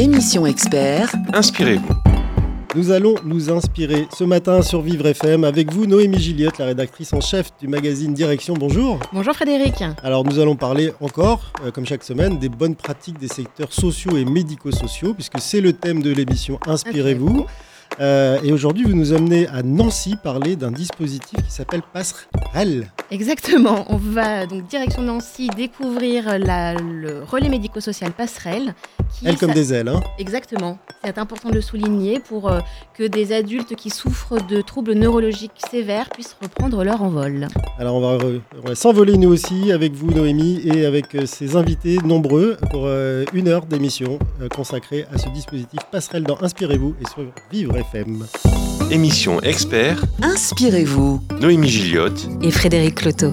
Émission expert. Inspirez-vous. Nous allons nous inspirer ce matin sur Vivre FM avec vous, Noémie Gilliotte, la rédactrice en chef du magazine Direction. Bonjour. Bonjour Frédéric. Alors nous allons parler encore, euh, comme chaque semaine, des bonnes pratiques des secteurs sociaux et médico-sociaux, puisque c'est le thème de l'émission Inspirez-vous. Euh, et aujourd'hui, vous nous amenez à Nancy parler d'un dispositif qui s'appelle Passerelle. Exactement. On va donc direction Nancy découvrir la- le relais médico-social Passerelle. Qui Elle comme ça- des ailes. Hein. Exactement. C'est important de le souligner pour euh, que des adultes qui souffrent de troubles neurologiques sévères puissent reprendre leur envol. Alors on va, s'envoler nous aussi avec vous, Noémie, et avec euh, ces invités nombreux pour euh, une heure d'émission consacrée à ce dispositif Passerelle dans Inspirez-vous et sur Vivre FM. Émission expert. Inspirez-vous. Noémie Gilliotte. Et Frédéric Cloteau.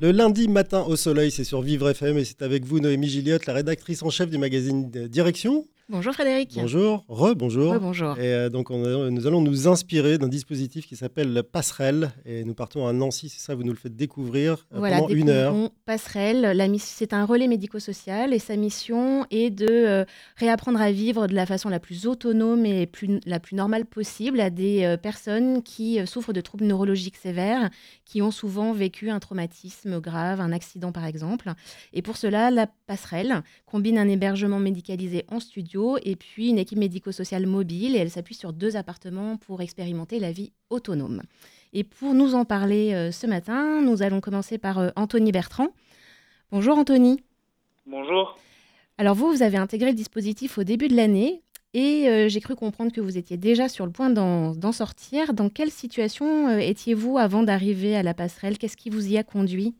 Le lundi matin au soleil, c'est sur Vivre FM et c'est avec vous, Noémie Gilliotte, la rédactrice en chef du magazine Direction. Bonjour Frédéric. Bonjour, re-bonjour. bonjour. Et euh, donc, on a- nous allons nous inspirer d'un dispositif qui s'appelle le Passerelle. Et nous partons à Nancy, c'est ça, vous nous le faites découvrir euh, Voilà, pendant une heure. Passerelle. C'est un relais médico-social et sa mission est de euh, réapprendre à vivre de la façon la plus autonome et plus, la plus normale possible à des euh, personnes qui euh, souffrent de troubles neurologiques sévères, qui ont souvent vécu un traumatisme grave, un accident par exemple. Et pour cela, la Passerelle combine un hébergement médicalisé en studio et puis une équipe médico-sociale mobile et elle s'appuie sur deux appartements pour expérimenter la vie autonome. Et pour nous en parler euh, ce matin, nous allons commencer par euh, Anthony Bertrand. Bonjour Anthony. Bonjour. Alors vous, vous avez intégré le dispositif au début de l'année et euh, j'ai cru comprendre que vous étiez déjà sur le point d'en sortir. Dans quelle situation étiez-vous avant d'arriver à la passerelle? Qu'est-ce qui vous y a conduit?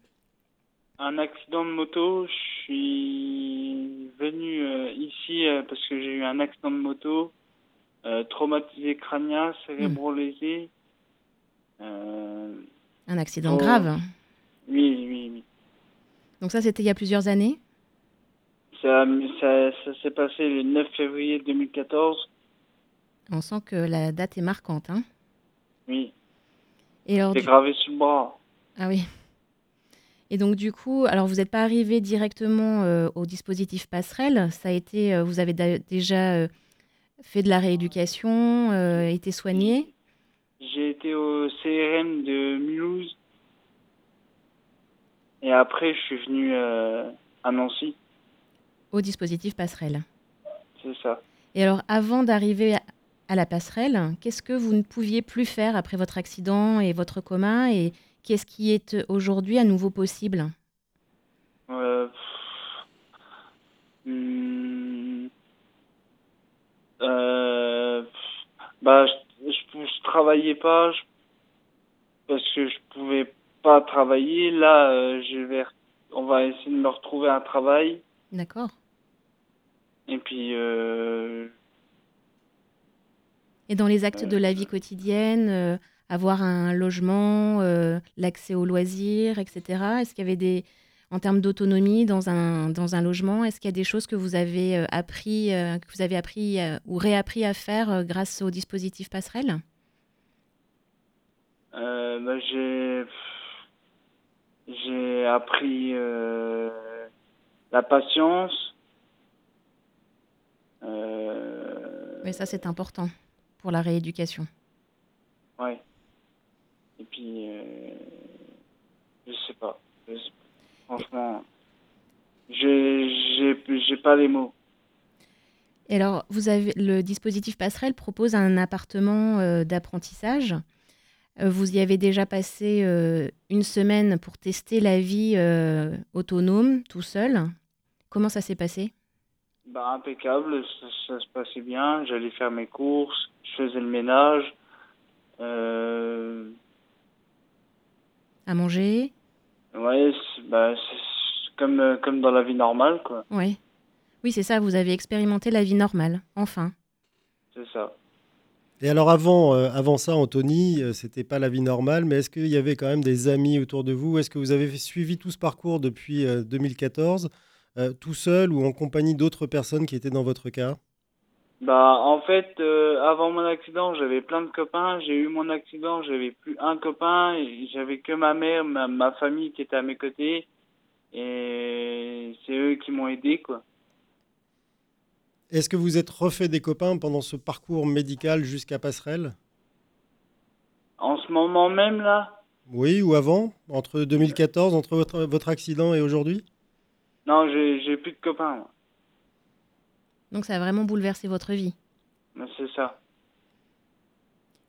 Un accident de moto. Je suis venu euh, ici euh, parce que j'ai eu un accident de moto, euh, traumatisé crânien, cérébro-lésé. Euh, Un accident Oh. grave. oui, oui, oui. Donc ça, c'était il y a plusieurs années? Ça, ça, ça s'est passé le 9 février 2014. On sent que la date est marquante. hein? Oui, et alors, c'est gravé sur le bras. Ah oui. Et donc du coup, alors vous n'êtes pas arrivé directement euh, au dispositif passerelle. Ça a été, euh, vous avez déjà euh, fait de la rééducation, été soigné? J'ai été au CRM de Mulhouse. Et après, je suis venu à Nancy. au dispositif passerelle. C'est ça. Et alors, avant d'arriver à- à la passerelle, qu'est-ce que vous ne pouviez plus faire après votre accident et votre coma? Et qu'est-ce qui est euh, aujourd'hui à nouveau possible? Euh, hmm, euh, bah, je, je, je travaillais pas je- parce que je pouvais pas travailler. Là, euh, je vais, on va essayer de me retrouver un travail. D'accord. Et puis, Et dans les actes de la vie quotidienne, avoir un logement, euh, l'accès aux loisirs, etc. Est-ce qu'il y avait des, en termes d'autonomie dans un, dans un logement, est-ce qu'il y a des choses que vous avez euh, appris, euh, que vous avez appris ou réappris à faire grâce au dispositif passerelle? Bah, j'ai, j'ai appris la patience. Mais ça, c'est important pour la rééducation. Ouais. Et puis, euh, je sais pas. Je sais pas. Franchement, j'ai, j'ai, j'ai pas les mots. Et alors, vous avez le dispositif passerelle propose un appartement euh, d'apprentissage. Euh, vous y avez déjà passé euh, une semaine pour tester la vie euh, autonome, tout seul. Comment ça s'est passé? Bah, impeccable, ça, ça se passait bien. J'allais faire mes courses, je faisais le ménage. À manger ouais, c'est, bah, comme, euh, comme dans la vie normale, quoi. Ouais. Oui, c'est ça, vous avez expérimenté la vie normale, enfin. C'est ça. Et alors avant, euh, avant ça, Anthony, euh, c'était pas la vie normale, mais est-ce qu'il y avait quand même des amis autour de vous? Est-ce que vous avez suivi tout ce parcours depuis euh, 2014, euh, tout seul ou en compagnie d'autres personnes qui étaient dans votre cas? Bah, en fait, euh, avant mon accident, j'avais plein de copains. J'ai eu mon accident, j'avais plus un copain. J'avais que ma mère, ma, ma famille qui était à mes côtés. Et c'est eux qui m'ont aidé, quoi. Est-ce que vous êtes refait des copains pendant ce parcours médical jusqu'à Passerelle? En ce moment même, là? Oui, ou avant? Entre 2014, entre votre, votre accident et aujourd'hui? Non, j'ai j'ai plus de copains. moi. Donc ça a vraiment bouleversé votre vie. C'est ça.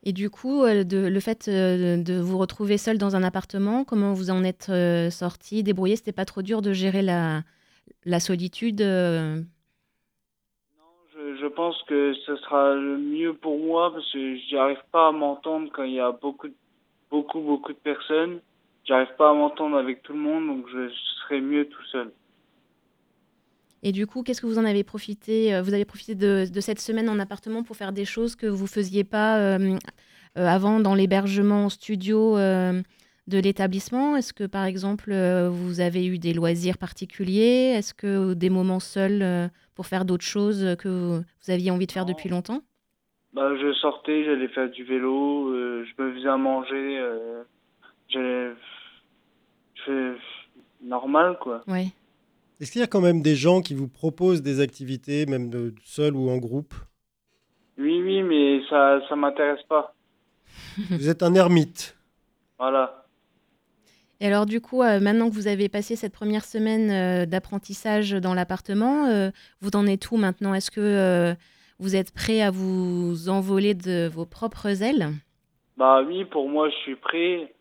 Et du coup, euh, de, le fait euh, de vous retrouver seul dans un appartement, comment vous en êtes euh, sorti, débrouillé? C'était pas trop dur de gérer la, la solitude euh, Je, je pense que ce sera le mieux pour moi parce que j'arrive pas à m'entendre quand il y a beaucoup, beaucoup, beaucoup de personnes. J'arrive pas à m'entendre avec tout le monde, donc je serai mieux tout seul. Et du coup, qu'est-ce que vous en avez profité euh, Vous avez profité de, de cette semaine en appartement pour faire des choses que vous faisiez pas euh, euh, avant dans l'hébergement en studio euh, de l'établissement? Est-ce que, par exemple, vous avez eu des loisirs particuliers? Est-ce que des moments seuls pour faire d'autres choses que vous, vous aviez envie de faire depuis longtemps? Bah, je sortais, j'allais faire du vélo, euh, je me faisais à manger, j'allais, normal quoi. Ouais. Est-ce qu'il y a quand même des gens qui vous proposent des activités, même de, seul ou en groupe? Oui, oui, mais ça, ça m'intéresse pas. Vous êtes un ermite. Voilà. Et alors, du coup, euh, maintenant que vous avez passé cette première semaine euh, d'apprentissage dans l'appartement, euh, vous en êtes où maintenant? Est-ce que euh, vous êtes prêt à vous envoler de vos propres ailes? Bah oui, pour moi, je suis prêt.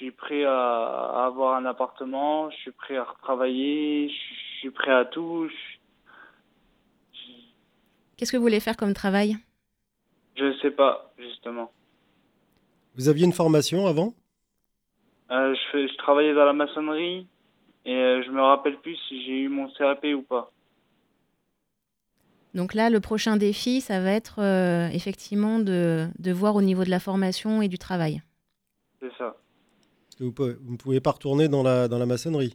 Je suis prêt à, à avoir un appartement, je suis prêt à retravailler, je, je suis prêt à tout. Je, Qu'est-ce que vous voulez faire comme travail? Je sais pas, justement. Vous aviez une formation avant? Euh, je, fais, je travaillais dans la maçonnerie et euh, je me rappelle plus si j'ai eu mon CAP ou pas. Donc là, le prochain défi, ça va être euh, effectivement de, de voir au niveau de la formation et du travail. C'est ça. Que vous pouvez- vous ne pouvez pas retourner dans la, dans la maçonnerie.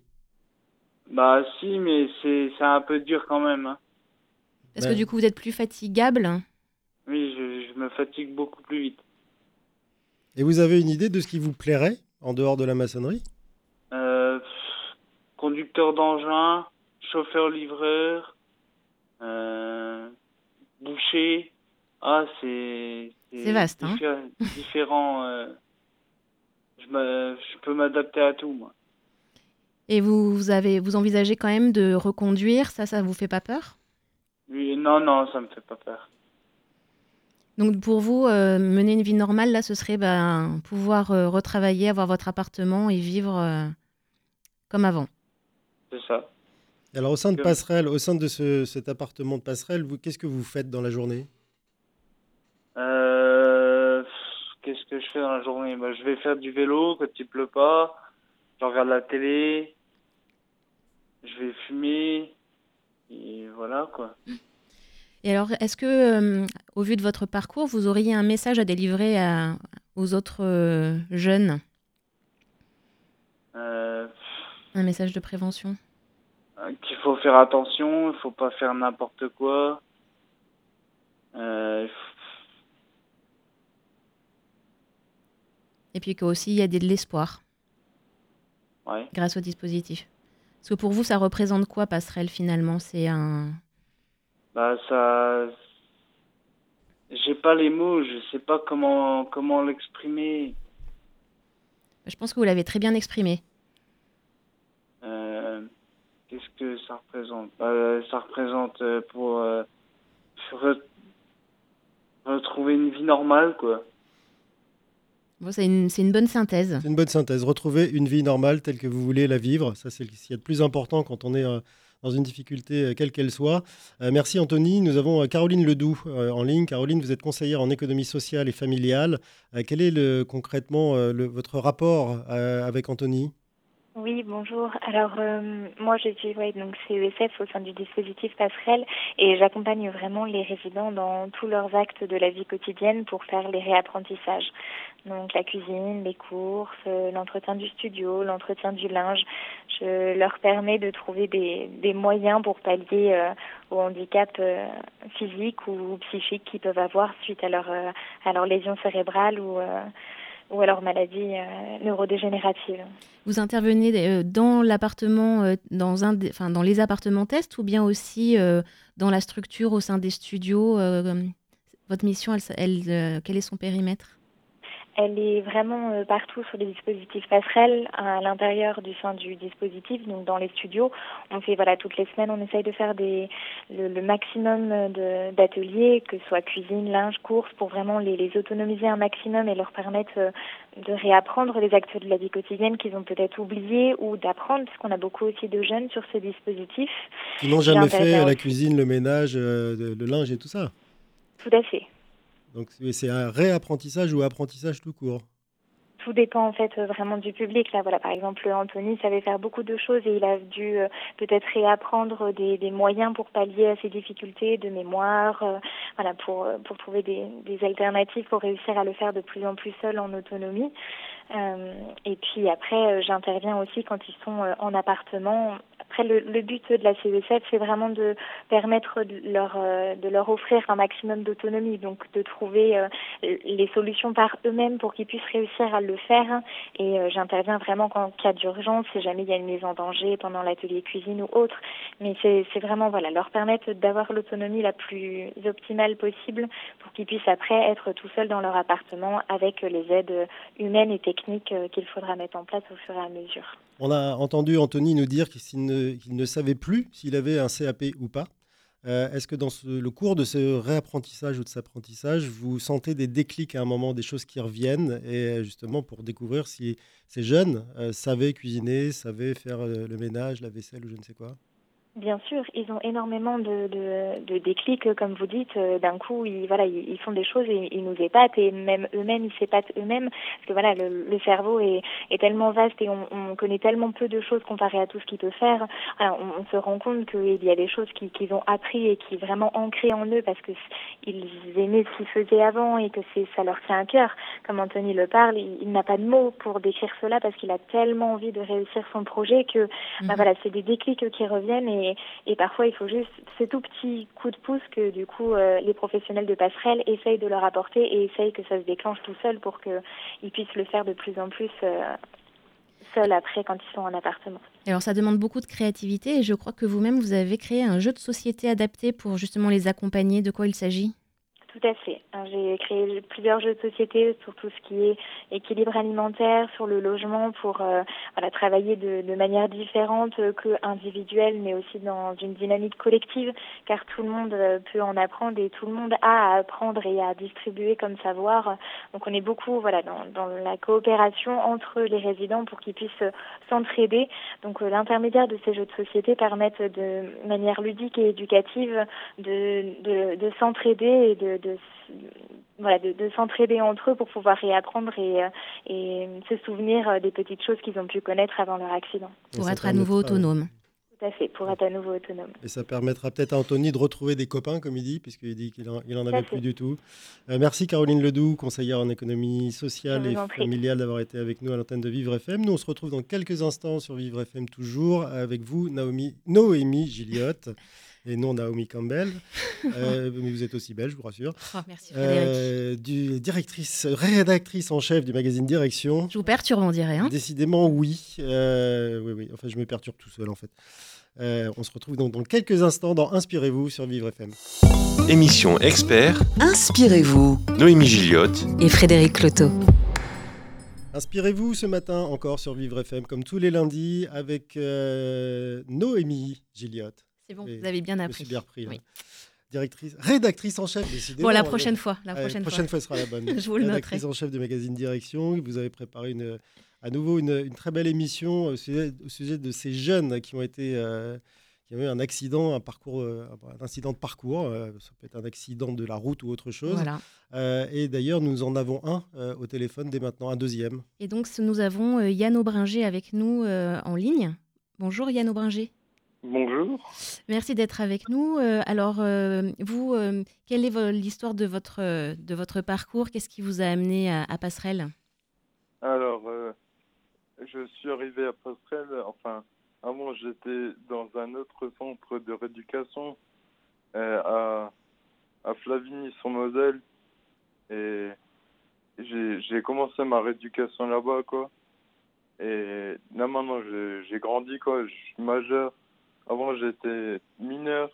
Bah si, mais c'est c'est un peu dur quand même. hein. Parce que du coup, vous êtes plus fatigable. Oui, je, je me fatigue beaucoup plus vite. Et vous avez une idée de ce qui vous plairait en dehors de la maçonnerie? Euh, pff, conducteur d'engin, chauffeur-livreur, euh, boucher. Ah, c'est... C'est vaste, hein. diffé- Différent. euh, je, peux m'adapter à tout, moi. Et vous, vous, avez, vous envisagez quand même de reconduire. Ça, ça vous fait pas peur? Oui, non, non, ça me fait pas peur. Donc pour vous, euh, mener une vie normale, là, ce serait ben, pouvoir euh, retravailler, avoir votre appartement et vivre euh, comme avant. C'est ça. Alors au sein de Passerelle, au sein de ce- cet appartement de Passerelle, vous, qu'est-ce que vous faites dans la journée? Euh, Qu'est-ce que je fais dans la journée? Bah, Je vais faire du vélo quand il pleut pas. Je regarde la télé. Je vais fumer. Et voilà, quoi. Et alors, est-ce que, euh, au vu de votre parcours, vous auriez un message à délivrer à- aux autres euh, jeunes? Euh, Un message de prévention? Qu'il faut faire attention, il faut pas faire n'importe quoi. Euh, Et puis qu'aussi, il y a de l'espoir ouais. grâce au dispositif. Parce que pour vous, ça représente quoi, passerelle, finalement? C'est un... Bah ça, j'ai pas les mots, je sais pas comment comment l'exprimer. Je pense que vous l'avez très bien exprimé. Euh, Qu'est-ce que ça représente? Bah, Ça représente euh, pour euh, re- retrouver une vie normale, quoi. C'est une, bonne synthèse. C'est une bonne synthèse. Retrouver une vie normale telle que vous voulez la vivre, ça c'est ce qu'il y a de plus important quand on est euh, dans une difficulté euh, quelle qu'elle soit. Euh, merci Anthony. Nous avons Caroline Ledoux en ligne. Caroline, vous êtes conseillère en économie sociale et familiale. Quel est concrètement votre rapport avec Anthony? Oui, bonjour. Alors, euh, moi, je suis ouais, donc CESF au sein du dispositif Passerelle et j'accompagne vraiment les résidents dans tous leurs actes de la vie quotidienne pour faire les réapprentissages. Donc, la cuisine, les courses, euh, l'entretien du studio, l'entretien du linge. Je leur permets de trouver des, des moyens pour pallier euh, au handicap euh, physique ou psychique qu'ils peuvent avoir suite à leur, euh, à leur lésion cérébrale ou, ou alors maladies neurodégénératives. Vous intervenez dans l'appartement, dans, un enfin, dans les appartements tests ou bien aussi dans la structure au sein des studios Votre mission, elle, quel est son périmètre? Elle est vraiment euh, partout sur les dispositifs passerelles, à l'intérieur du sein du dispositif, donc dans les studios. On fait, voilà, toutes les semaines, on essaye de faire des, le, maximum d'ateliers, que ce soit cuisine, linge, course, pour vraiment les, les, autonomiser un maximum et leur permettre euh, de réapprendre les actes de la vie quotidienne qu'ils ont peut-être oubliés ou d'apprendre, parce qu'on a beaucoup aussi de jeunes sur ce dispositif. Qui n'ont jamais fait la cuisine, le ménage, euh, le linge et tout ça. Tout à fait. Donc c'est un réapprentissage ou apprentissage tout court tout dépend en fait vraiment du public. Là, voilà, par exemple, Anthony savait faire beaucoup de choses et il a dû euh, peut-être réapprendre des, des, moyens pour pallier à ses difficultés de mémoire, euh, voilà, pour euh, pour trouver des, alternatives pour réussir à le faire de plus en plus seul en autonomie. et puis après, j'interviens aussi quand ils sont en appartement après, le, le, but de la CESF, c'est vraiment de permettre de leur, euh, de leur offrir un maximum d'autonomie, donc de trouver euh, les solutions par eux-mêmes pour qu'ils puissent réussir à le faire. Et euh, j'interviens vraiment en cas d'urgence, si jamais il y a une mise en danger pendant l'atelier cuisine ou autre. Mais c'est vraiment voilà leur permettre d'avoir l'autonomie la plus optimale possible pour qu'ils puissent après être tout seuls dans leur appartement avec les aides humaines et techniques qu'il faudra mettre en place au fur et à mesure. On a entendu Anthony nous dire qu'il ne, savait plus s'il avait un CAP ou pas. Euh, est-ce que dans le cours de ce réapprentissage ou de cet apprentissage, vous sentez des déclics à un moment, des choses qui reviennent, et justement pour découvrir si ces jeunes euh, savaient cuisiner, savaient faire euh, le ménage, la vaisselle ou je ne sais quoi? Bien sûr, ils ont énormément de, de, de déclics, comme vous dites. Euh, d'un coup, ils, voilà, ils, font des choses et ils nous épatent et même eux-mêmes, ils s'épatent eux-mêmes. Parce que voilà, le, le cerveau est, est, tellement vaste et on, on, connaît tellement peu de choses comparé à tout ce qu'il peut faire. Alors, on, on, se rend compte qu'il y a des choses qu'ils ont appris et qui vraiment ancrées en eux parce que ils aimaient ce qu'ils faisaient avant et que c'est ça leur tient à cœur. Comme Anthony le parle, il, il n'a pas de mots pour décrire cela parce qu'il a tellement envie de réussir son projet que, bah, mhm. voilà, c'est des déclics qui reviennent et et, parfois, il faut juste ces tout petits coups de pouce que du coup euh, les professionnels de passerelle essayent de leur apporter et essayent que ça se déclenche tout seul pour qu'ils puissent le faire de plus en plus euh, seuls après quand ils sont en appartement. Alors ça demande beaucoup de créativité et je crois que vous-même vous avez créé un jeu de société adapté pour justement les accompagner. De quoi il s'agit? Tout à fait. J'ai créé plusieurs jeux de société sur tout ce qui est équilibre alimentaire, sur le logement, pour euh, travailler de, manière différente que individuelle, mais aussi dans une dynamique collective, car tout le monde euh, peut en apprendre et tout le monde a à apprendre et à distribuer comme savoir. Donc on est beaucoup voilà, dans, la coopération entre les résidents pour qu'ils puissent s'entraider. Donc euh, l'intermédiaire de ces jeux de société permettent de manière ludique et éducative de, de s'entraider et de de voilà, de, de s'entraider entre eux pour pouvoir réapprendre et, euh, et se souvenir euh, des petites choses qu'ils ont pu connaître avant leur accident. Pour être à nouveau autonome. Tout à fait, pour être à nouveau autonome. Et ça permettra peut-être à Anthony de retrouver des copains, comme il dit, puisqu'il dit qu'il n'en il en avait plus du tout. Euh, merci Caroline Ledoux, conseillère en économie sociale et familiale, d'avoir été avec nous à l'antenne de Vivre FM. Nous, on se retrouve dans quelques instants sur Vivre FM toujours, avec vous, Naomi, Noémie Gilliotte et non Naomi Campbell. Euh, mais vous êtes aussi belge, je vous rassure. Oh, merci Frédéric. Euh, du, directrice, rédactrice en chef du magazine Direction. Je vous perturbe, on dirait. Hein Décidément, oui. Euh, oui, oui. Enfin, je me perturbe tout seul, en fait. on se retrouve donc dans quelques instants dans Inspirez-vous sur Vivre FM. Émission expert. Inspirez-vous. Noémie Gilliotte et Frédéric Cloteau. Inspirez-vous ce matin encore sur Vivre FM, comme tous les lundis, avec Noémie Gilliotte. C'est bon, vous avez bien appris. Je bien repris. Oui. Directrice, rédactrice en chef, décidément. Bon, la prochaine fois. La prochaine, prochaine fois. sera la bonne. Je vous le rédactrice en chef du magazine Direction. Vous avez préparé une, à nouveau une, une, très belle émission au sujet, au sujet, de ces jeunes qui ont été. Euh, qui ont eu un accident, un parcours, euh, un incident de parcours, euh, ça peut être un accident de la route ou autre chose. Voilà. Euh, et d'ailleurs, nous en avons un au téléphone dès maintenant, un deuxième. Et donc, nous avons Yann Aubringer avec nous en ligne. Bonjour Yann Aubringer. Bonjour. Merci d'être avec nous. Euh, alors, euh, vous, euh, quelle est l'histoire de votre, de votre parcours? Qu'est-ce qui vous a amené à, Passerelle? Alors, je suis arrivé à Passerelle, enfin, avant j'étais dans un autre centre de rééducation à, à Flavigny-sur-Moselle. Et j'ai commencé ma rééducation là-bas, quoi. Et là, maintenant, j'ai j'ai grandi, quoi. Je suis majeur. Avant, j'étais mineur.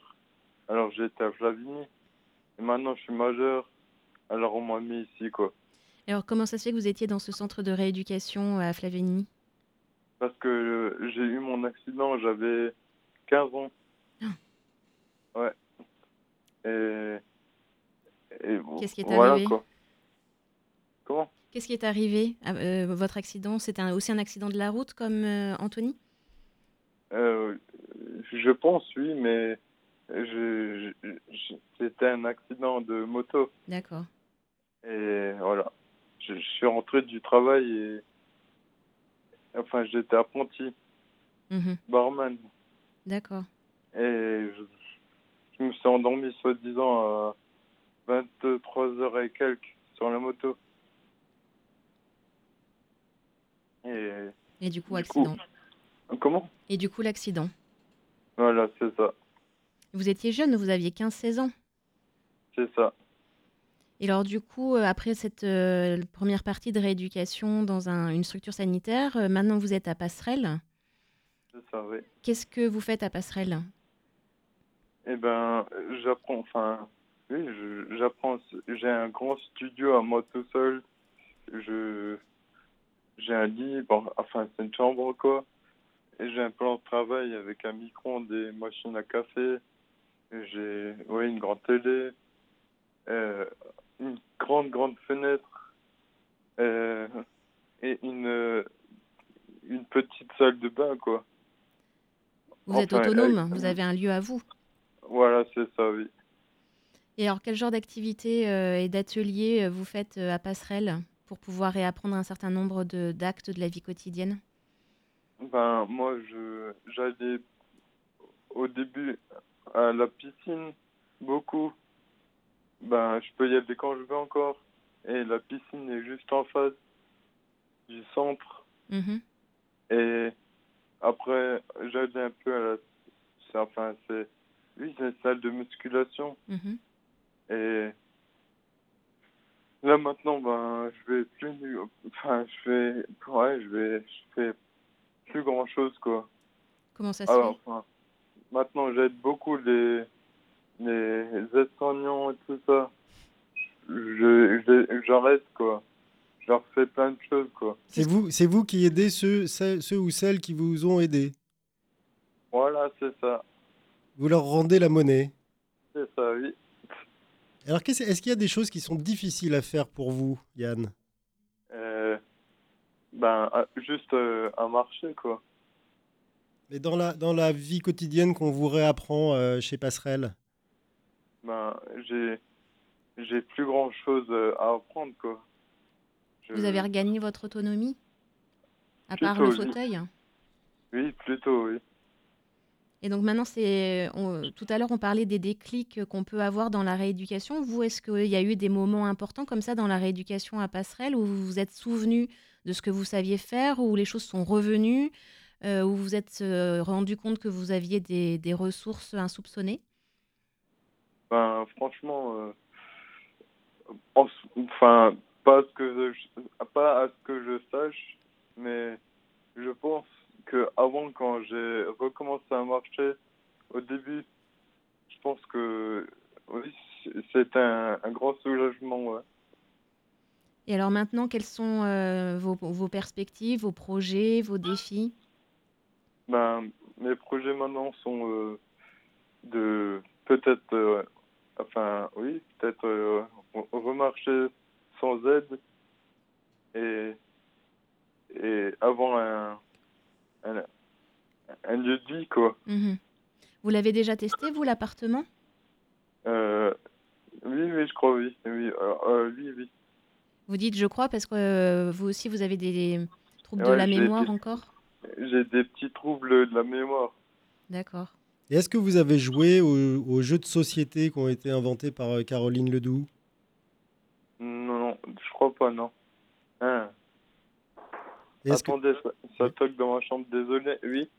Alors, j'étais à Flavigny. Et maintenant, je suis majeur. Alors, on m'a mis ici, quoi. Alors, comment ça se fait que vous étiez dans ce centre de rééducation à Flavigny? Parce que euh, j'ai eu mon accident, j'avais 15 ans. Ouais. Et. et Qu'est-ce qui est voilà, arrivé? quoi. Comment? Qu'est-ce qui est arrivé? Euh, Votre accident, c'était aussi un accident de la route comme euh, Anthony? Euh, je pense, oui, mais je, je- je- c'était un accident de moto. D'accord. Et voilà. Je, suis rentré du travail et. Enfin, j'étais apprenti, Mhm. barman. D'accord. Et je, me suis endormi, soi-disant, à 23h et quelques sur la moto. Et. Et du coup, Du accident. Comment? Et du coup, l'accident. Voilà, c'est ça. Vous étiez jeune, vous aviez 15-16 ans. C'est ça. Et alors, du coup, euh, après cette euh, première partie de rééducation dans un- une structure sanitaire, euh, maintenant vous êtes à Passerelle. C'est ça, oui. Qu'est-ce que vous faites à Passerelle? Eh ben, j'apprends, enfin, oui, je- j'apprends. J'ai un grand studio à moi tout seul. Je, j'ai un lit, bon, enfin, c'est une chambre, quoi. Et j'ai un plan de travail avec un micro, des machines à café. Et J'ai, une grande télé. euh, une grande, grande fenêtre. euh, et une, euh, une petite salle de bain, quoi. Vous êtes autonome, vous avez un lieu à vous. Voilà, c'est ça, oui. Et alors, quel genre d'activité euh, et d'atelier euh, vous faites à Passerelle pour pouvoir réapprendre un certain nombre de- d'actes de la vie quotidienne? Ben, moi, je, j'allais au début à la piscine, beaucoup. Ben, je peux y aller quand je veux encore. Et la piscine est juste en face du centre. Mhm. Et après, j'allais un peu à la. c'est- Enfin, c'est. Oui, c'est une salle de musculation. Mhm. Et là maintenant, ben, je vais plus. Enfin, je fais. Ouais, je vais. Je fais plus grand chose, quoi. Comment ça se Alors, fait? enfin, maintenant, j'aide beaucoup les, les aides-soignants et tout ça. Je, reste, quoi. Je leur fais plein de choses, quoi. C'est vous, c'est vous qui aidez ceux, ceux, ceux ou celles qui vous ont aidé? Voilà, c'est ça. Vous leur rendez la monnaie? C'est ça, oui. Alors, qu'est-ce- est-ce qu'il y a des choses qui sont difficiles à faire pour vous, Yann? Euh, ben, à- juste euh, à marcher, quoi. Mais dans la, dans la vie quotidienne qu'on vous réapprend euh, chez Passerelle? Ben, j'ai, j'ai plus grand chose euh, à apprendre, quoi. Je- Vous avez regagné votre autonomie? À part le oui. fauteuil Oui, plutôt, oui. Et donc maintenant, c'est tout à l'heure, on parlait des déclics qu'on peut avoir dans la rééducation. Vous, est-ce qu'il y a eu des moments importants comme ça dans la rééducation à Passerelle où vous vous êtes souvenu de ce que vous saviez faire, où les choses sont revenues, euh, où vous vous êtes euh, rendu compte que vous aviez des, ressources insoupçonnées? Ben, franchement, euh, enfin, pas à, ce que pas à ce que je sache, mais je pense que avant, quand j'ai recommencé à marcher, au début, je pense que oui, c- c'était un, un grand soulagement, ouais. Et alors maintenant, quelles sont euh, vos, vos perspectives, vos projets, vos défis? Ben, mes projets maintenant sont euh, de peut-être, euh, enfin, oui, peut-être re- remarcher sans aide et, et avoir un, un, un lieu de vie, quoi. Mhm. Vous l'avez déjà testé, vous, l'appartement? Euh, oui, oui, je crois, oui. Oui, euh, euh, oui, oui. Vous dites je crois parce que euh, vous aussi, vous avez des troubles de la mémoire des- encore? J'ai des petits troubles de la mémoire. D'accord. Et est-ce que vous avez joué aux, aux jeux de société qui ont été inventés par euh, Caroline Ledoux? Non, non, je crois pas, non. Hein. Est-ce que- Attendez, ça, ça toque dans ma chambre, désolé. Oui.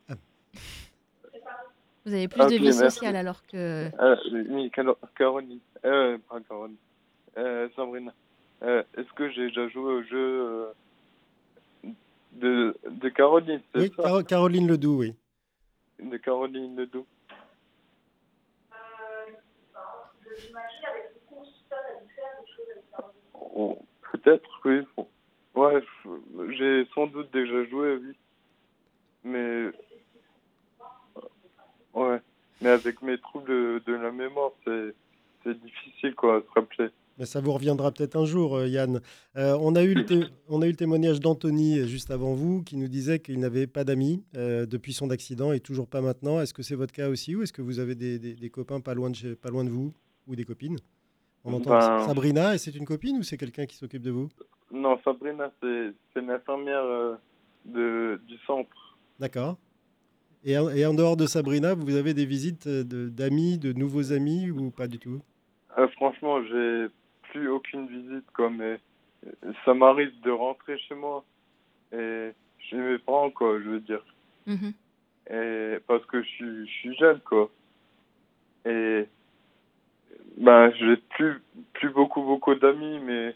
Vous avez plus Ok, de vie merci. sociale alors que... Euh, oui, Caro- Caroline. Euh, pas Caroline. Euh, Sabrina. euh, est-ce que j'ai déjà joué au jeu euh, de, de Caroline Oui, ça Caro- Caroline Ledoux, oui. De Caroline Ledoux. Oh, Peut-être, oui. Ouais, j'ai sans doute déjà joué, oui. Mais. Ouais. Mais avec mes troubles de, la mémoire, c'est difficile, quoi, à se rappeler. Mais ça vous reviendra peut-être un jour, euh, Yann. Euh, on, a eu le on a eu le témoignage d'Anthony euh, juste avant vous qui nous disait qu'il n'avait pas d'amis depuis son accident et toujours pas maintenant. Est-ce que c'est votre cas aussi ou est-ce que vous avez des, des- des copains pas loin, de chez- pas loin de vous ou des copines? On entend Ben- Sabrina et c'est une copine ou c'est quelqu'un qui s'occupe de vous? Non, Sabrina, c'est c'est l'infirmière euh, de, du centre. D'accord. Et, en- et en dehors de Sabrina, vous avez des visites euh, de- d'amis, de, nouveaux amis ou pas du tout? Euh, franchement, j'ai plus aucune visite, quoi, mais euh, ça m'arrive de rentrer chez moi et chez mes parents, quoi, je veux dire. Mhm. Et parce que je suis, je suis jeune, quoi. Et ben, j'ai plus, plus beaucoup, beaucoup d'amis, mais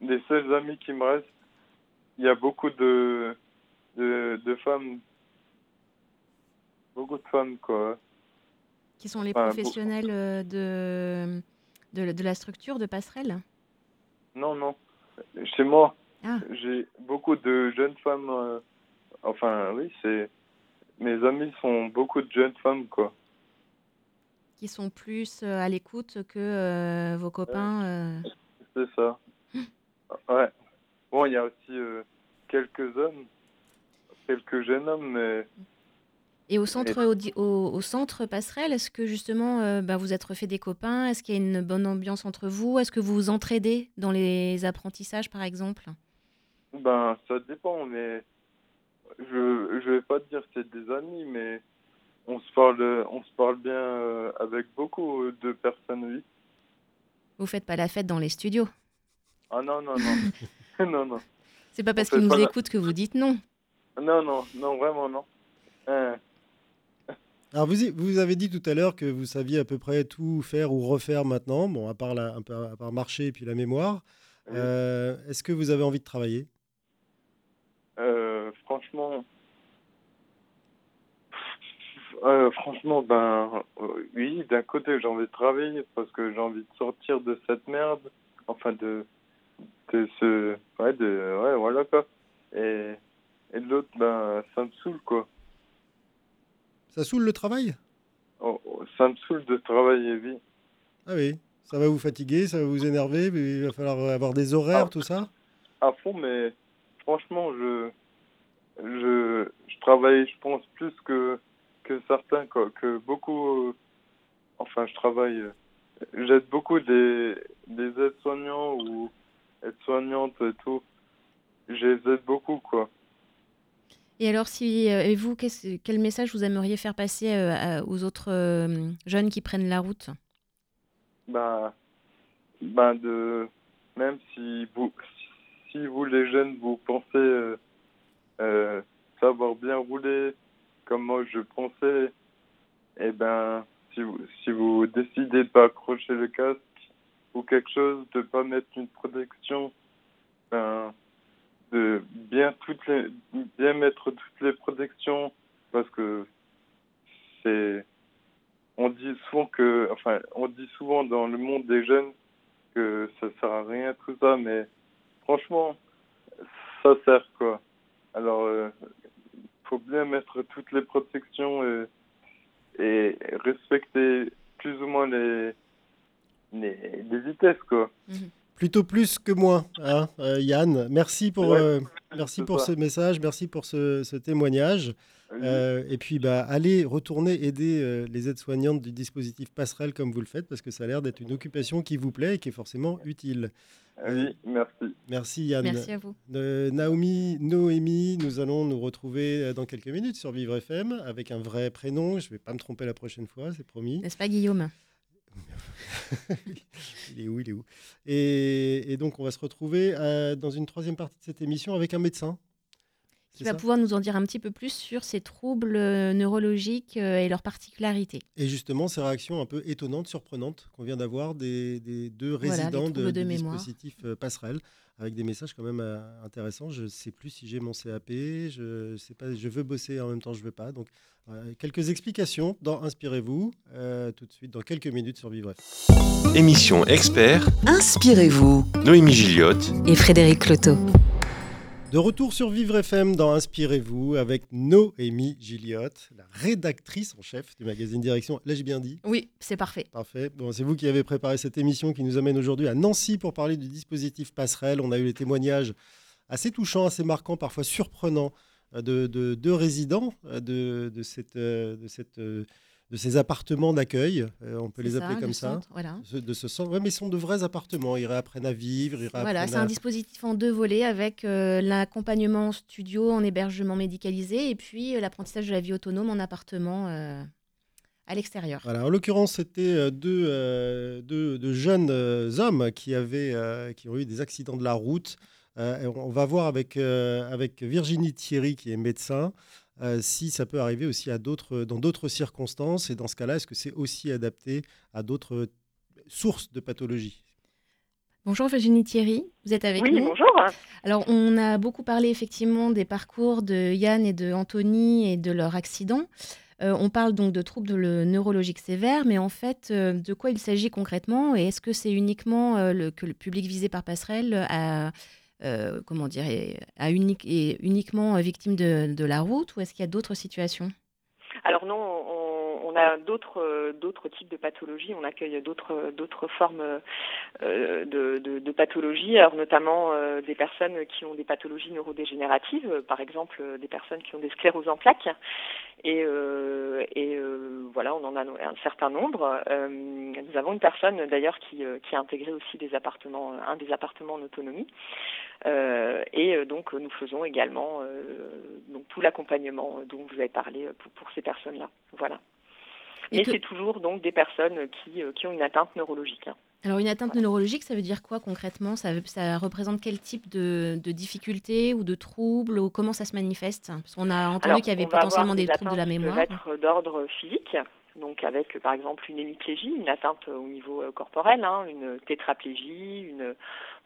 les seuls amis qui me restent, il y a beaucoup de, de, de femmes, beaucoup de femmes, quoi. Qui sont les Enfin, professionnels euh, de, de, de la structure de passerelle? Non, non. Chez moi, Ah. j'ai beaucoup de jeunes femmes. euh, enfin, oui, c'est. Mes amis sont beaucoup de jeunes femmes, quoi. Qui sont plus euh, à l'écoute que euh, vos copains. euh. C'est ça. Ouais. Bon, il y a aussi quelques hommes, quelques jeunes hommes, mais Et au centre, au, au centre passerelle, est-ce que justement euh, bah, vous êtes refait des copains? Est-ce qu'il y a une bonne ambiance entre vous? Est-ce que vous vous entraidez dans les apprentissages, par exemple? Ben, ça dépend, mais je, je vais pas te dire que c'est des amis, mais on se parle, on se parle bien euh, avec beaucoup de personnes, oui. Vous faites pas la fête dans les studios Ah non, non, non. non, non. C'est pas parce qu'ils nous la- écoutent que vous dites non. Non, non, non, vraiment non. Hein. Alors vous, vous avez dit tout à l'heure que vous saviez à peu près tout faire ou refaire maintenant, bon, à part, la, un peu- à part marcher et puis la mémoire. Oui. Euh, Est-ce que vous avez envie de travailler? Euh, franchement, euh, franchement, ben euh, oui, d'un côté j'ai envie de travailler parce que j'ai envie de sortir de cette merde, enfin de de ce, ouais, de, ouais, voilà quoi. Et et de l'autre, ben ça me saoule quoi. Ça saoule le travail? Oh, oh, ça me saoule de travailler, oui. Ah oui, ça va vous fatiguer, ça va vous énerver, mais il va falloir avoir des horaires, Ah. tout ça? À fond, mais franchement, je, je, je travaille, je pense, plus que, que certains, quoi, que beaucoup, euh, enfin, je travaille, euh, j'aide beaucoup des, des aides-soignants ou aides-soignantes et tout. Je les aide beaucoup, quoi. Et alors, si euh, et vous, qu'est-ce- quel message vous aimeriez faire passer euh, aux autres euh, jeunes qui prennent la route? Ben, ben de, même si vous, si vous les jeunes, vous pensez euh, savoir bien rouler comme moi je pensais, eh ben, si vous, si vous décidez de pas accrocher le casque ou quelque chose, de pas mettre une protection, ben, de bien toutes les, bien mettre toutes les protections parce que c'est on dit souvent que, enfin, on dit souvent dans le monde des jeunes que ça sert à rien tout ça, mais franchement, ça sert quoi. Alors, euh, faut bien mettre toutes les protections et, respecter plus ou moins les, les, les vitesses quoi. Plutôt plus que moins, hein, euh, Yann. Merci pour, Ouais, euh, merci pour ce message, merci pour ce, ce témoignage. Euh, et puis, bah, allez retourner aider euh, les aides-soignantes du dispositif Passerelle comme vous le faites, parce que ça a l'air d'être une occupation qui vous plaît et qui est forcément utile. Oui, merci. Merci Yann. Merci à vous. Euh, Naomi, Noémie, nous allons nous retrouver dans quelques minutes sur Vivre FM avec un vrai prénom. Je ne vais pas me tromper la prochaine fois, c'est promis. N'est-ce pas, Guillaume? Il est où Il est où? Et, et donc, on va se retrouver euh, dans une troisième partie de cette émission avec un médecin. qui va pouvoir nous en dire un petit peu plus sur ces troubles euh, neurologiques euh, et leurs particularités. Et justement, ces réactions un peu étonnantes, surprenantes qu'on vient d'avoir des, deux résidents de, de dispositifs euh, passerelles avec des messages quand même intéressants. Je ne sais plus si j'ai mon CAP, je sais pas, je veux bosser en même temps, je veux pas. Donc, quelques explications dans Inspirez-vous, tout de suite dans quelques minutes sur Vivre. Émission expert. Inspirez-vous. Noémie Gilliotte et Frédéric Cloteau. De retour sur Vivre FM dans Inspirez-vous avec Noémie Gilliotte, la rédactrice en chef du magazine Direction. Là, j'ai bien dit? Oui, c'est parfait. Parfait. Bon, c'est vous qui avez préparé cette émission qui nous amène aujourd'hui à Nancy pour parler du dispositif Passerelle. On a eu les témoignages assez touchants, assez marquants, parfois surprenants euh, de deux résidents euh, de, de, cette, euh, de cette de ces appartements d'accueil, euh, on peut les appeler comme ça, de ce centre. Ouais, mais ils sont de vrais appartements. Ils réapprennent à vivre. Ils voilà, c'est un dispositif en deux volets avec euh, l'accompagnement en studio, en hébergement médicalisé, et puis euh, l'apprentissage de la vie autonome en appartement à l'extérieur. Voilà, en l'occurrence, c'était deux, deux, jeunes hommes qui, avaient, qui ont eu des accidents de la route. on va voir avec, avec Virginie Thierry, qui est médecin. Euh, si ça peut arriver aussi à d'autres, dans d'autres circonstances. Et dans ce cas-là, est-ce que c'est aussi adapté à d'autres sources de pathologie Bonjour Virginie Thierry, vous êtes avec nous? Oui, bonjour. Alors, on a beaucoup parlé effectivement des parcours de Yann et de Anthony et de leur accident. Euh, on parle donc de troubles neurologiques sévères, mais en fait, euh, de quoi il s'agit concrètement? Et est-ce que c'est uniquement le, que le public visé par Passerelle a euh, comment dire, est, unique, uniquement victime de, la route ou est-ce qu'il y a d'autres situations? Alors non, on, a d'autres euh, d'autres types de pathologies. On accueille d'autres formes euh, de, pathologies, alors notamment des personnes qui ont des pathologies neurodégénératives, par exemple des personnes qui ont des scléroses en plaques. Et, voilà, on en a un certain nombre. nous avons une personne d'ailleurs qui, a intégré aussi des appartements, un des appartements en autonomie. Euh, et euh, donc nous faisons également euh, tout l'accompagnement dont vous avez parlé pour, ces personnes-là. Voilà. Mais c'est toujours donc des personnes qui, qui ont une atteinte neurologique. Hein. Alors une atteinte neurologique, ça veut dire quoi concrètement? Ça, ça, représente quel type de, de difficultés ou de troubles ou comment ça se manifeste? Parce qu'on a entendu qu'il y avait potentiellement des, troubles de la mémoire. Ça peut être d'ordre physique, donc avec par exemple une hémiplégie, une atteinte au niveau corporel, hein, une tétraplégie, une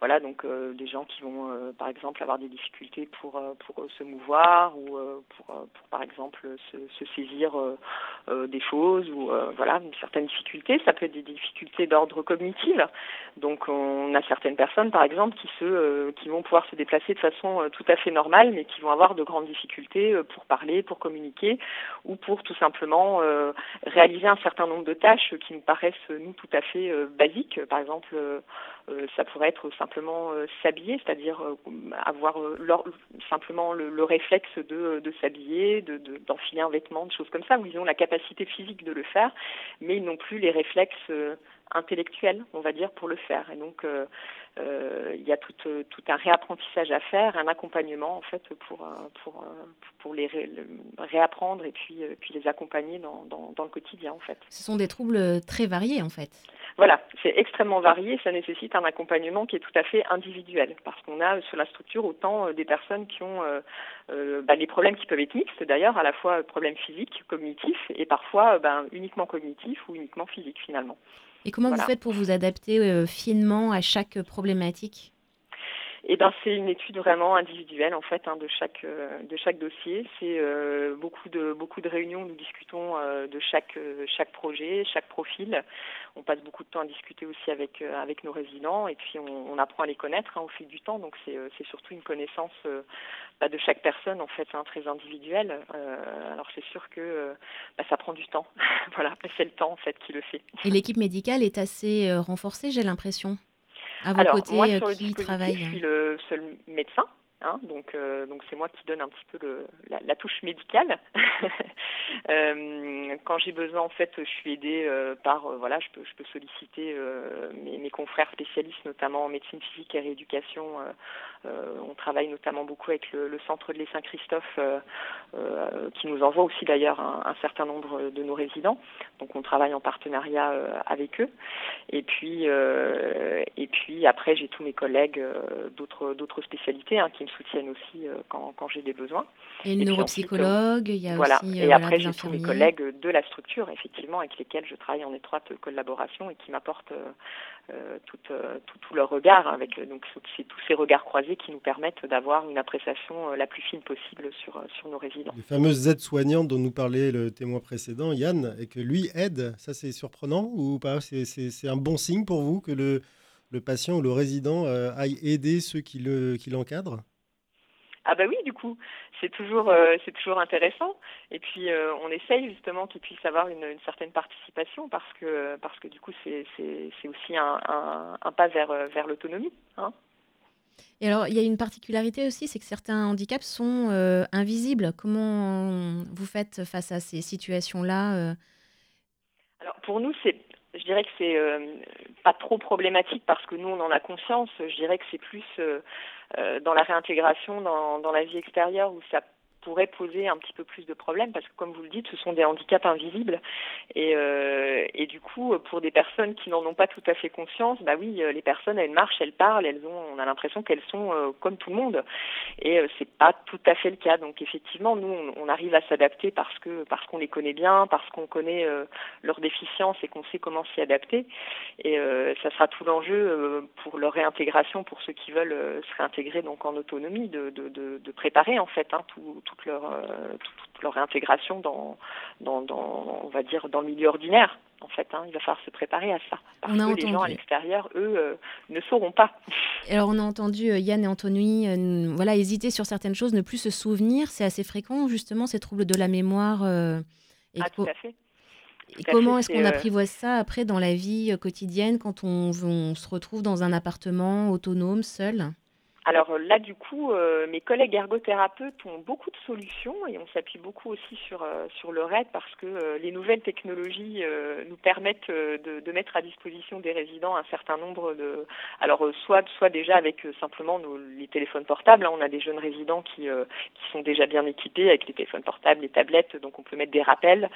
voilà, donc euh, des gens qui vont, euh, par exemple, avoir des difficultés pour, euh, pour se mouvoir ou pour, pour, par exemple, se, saisir des choses ou voilà, certaines difficultés. Ça peut être des difficultés d'ordre cognitif. Donc, on a certaines personnes, par exemple, qui, se, qui vont pouvoir se déplacer de façon tout à fait normale, mais qui vont avoir de grandes difficultés pour parler, pour communiquer ou pour tout simplement réaliser un certain nombre de tâches qui nous paraissent, nous, tout à fait basiques. Par exemple, ça pourrait être simplement euh, s'habiller, c'est-à-dire euh, avoir euh, simplement le, réflexe de, s'habiller, d'enfiler un vêtement, des choses comme ça, où ils ont la capacité physique de le faire, mais ils n'ont plus les réflexes intellectuels, on va dire, pour le faire. Et donc, il y a tout, tout, un réapprentissage à faire, un accompagnement, en fait, pour, pour, pour les réapprendre et puis, puis les accompagner dans, dans le quotidien, en fait. Ce sont des troubles très variés, en fait. Voilà, c'est extrêmement varié, ça nécessite un accompagnement qui est tout à fait individuel, parce qu'on a sur la structure autant euh, des personnes qui ont euh, euh, bah, les problèmes qui peuvent être mixtes d'ailleurs, à la fois problèmes physiques, cognitifs, et parfois ben, uniquement cognitifs ou uniquement physiques finalement. Et comment vous faites pour vous adapter finement à chaque problématique? Eh ben, c'est une étude vraiment individuelle en fait hein, de chaque euh, de chaque dossier. C'est euh, beaucoup de beaucoup de réunions. Nous discutons euh, de chaque chaque projet, chaque profil. On passe beaucoup de temps à discuter aussi avec avec nos résidents et puis on, apprend à les connaître hein, au fil du temps. Donc c'est c'est surtout une connaissance bah, de chaque personne en fait, hein, très individuelle. alors c'est sûr que bah, ça prend du temps. voilà, c'est le temps en fait qui le fait. Et l'équipe médicale est assez renforcée, j'ai l'impression. À vos Alors, côtés, moi, euh, sur le qui travaille Je suis le seul médecin. Hein, donc, euh, donc c'est moi qui donne un petit peu le, la, touche médicale. euh, quand j'ai besoin, en fait, je suis aidée euh, par, voilà, je peux, solliciter mes, confrères spécialistes, notamment en médecine physique et rééducation. on travaille notamment beaucoup avec le, centre de l'Est Saint-Christophe, qui nous envoie aussi d'ailleurs un, un, certain nombre de nos résidents. Donc, on travaille en partenariat avec eux. Et puis, et puis après, j'ai tous mes collègues d'autres, d'autres spécialités hein, qui me soutiennent aussi quand, quand j'ai des besoins. Et le neuropsychologue, il y a voilà. aussi et voilà, après j'ai tous mes collègues de la structure effectivement avec lesquels je travaille en étroite collaboration et qui m'apportent euh, tout, euh, tout, tout, leur regard avec donc c'est tous ces regards croisés qui nous permettent d'avoir une appréciation euh, la plus fine possible sur, sur nos résidents. Les fameuses aides soignantes dont nous parlait le témoin précédent, Yann, et que lui aide, ça c'est surprenant ou pas? C'est un bon signe pour vous que le, le patient ou le résident aille aider ceux qui l'encadrent qui ah bah oui, du coup, c'est toujours euh, c'est toujours intéressant. Et puis euh, on essaye justement qu'ils puissent avoir une, une, certaine participation parce que parce que du coup c'est c'est aussi un, un, un, pas vers vers l'autonomie. Hein. Et alors il y a une particularité aussi, c'est que certains handicaps sont euh, invisibles. Comment vous faites face à ces situations-là Alors pour nous c'est je dirais que c'est euh, pas trop problématique parce que nous on en a conscience. Je dirais que c'est plus euh, euh, dans la réintégration dans, dans la vie extérieure où ça pourrait poser un petit peu plus de problèmes parce que comme vous le dites, ce sont des handicaps invisibles. Et, euh, et du coup pour des personnes qui n'en ont pas tout à fait conscience, bah oui, les personnes elles marchent, elles parlent, elles ont, on a l'impression qu'elles sont euh, comme tout le monde. Et euh, c'est pas tout à fait le cas. Donc effectivement, nous on, arrive à s'adapter parce que parce qu'on les connaît bien, parce qu'on connaît euh, leurs déficiences et qu'on sait comment s'y adapter. Et euh, ça sera tout l'enjeu pour leur réintégration pour ceux qui veulent se réintégrer donc en autonomie de, de, de, préparer en fait hein, tout toute leur, euh, toute leur intégration dans, dans, dans, on va dire, dans le milieu ordinaire. En fait, hein, il va falloir se préparer à ça. Parce on a que entendu. les gens à l'extérieur, eux, euh, ne sauront pas. Alors, on a entendu euh, Yann et Anthony euh, voilà, hésiter sur certaines choses, ne plus se souvenir. C'est assez fréquent, justement, ces troubles de la mémoire. et ah, co- tout à fait. et comment est-ce qu'on apprivoise ça après dans la vie quotidienne quand on, on se retrouve dans un appartement autonome, seul? Alors là, du coup, euh, mes collègues ergothérapeutes ont beaucoup de solutions et on s'appuie beaucoup aussi sur, euh, sur le RAID parce que euh, les nouvelles technologies euh, nous permettent euh, de, de mettre à disposition des résidents un certain nombre de... Alors, euh, soit, soit déjà avec euh, simplement nos, les téléphones portables, hein, on a des jeunes résidents qui, euh, qui sont déjà bien équipés avec les téléphones portables, les tablettes, donc on peut mettre des rappels,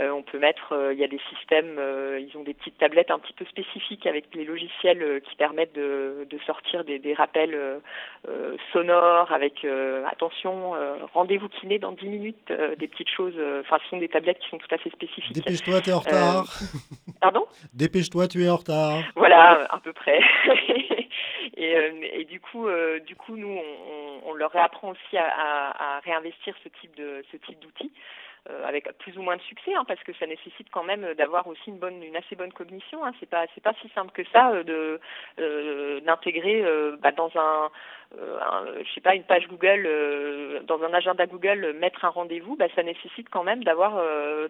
euh, on peut mettre, euh, il y a des systèmes, euh, ils ont des petites tablettes un petit peu spécifiques avec les logiciels euh, qui permettent de, de sortir des, des rappels euh, euh, sonores avec euh, attention, euh, rendez-vous kiné dans 10 minutes, euh, des petites choses, euh, enfin ce sont des tablettes qui sont tout à fait spécifiques. Dépêche-toi, t'es en retard. Pardon? Dépêche-toi, tu es en retard. Voilà, à peu près. et, euh, et du coup, euh, du coup, nous, on, on- on leur réapprend aussi à, à- à réinvestir ce type de ce type d'outils. Euh, avec plus ou moins de succès, hein, parce que ça nécessite quand même d'avoir aussi une bonne, une assez bonne cognition. Hein. C'est pas, c'est pas si simple que ça euh, de euh, d'intégrer bah, dans un, un- je sais pas, une page Google, dans un agenda Google, mettre un rendez-vous. Bah, ça nécessite quand même d'avoir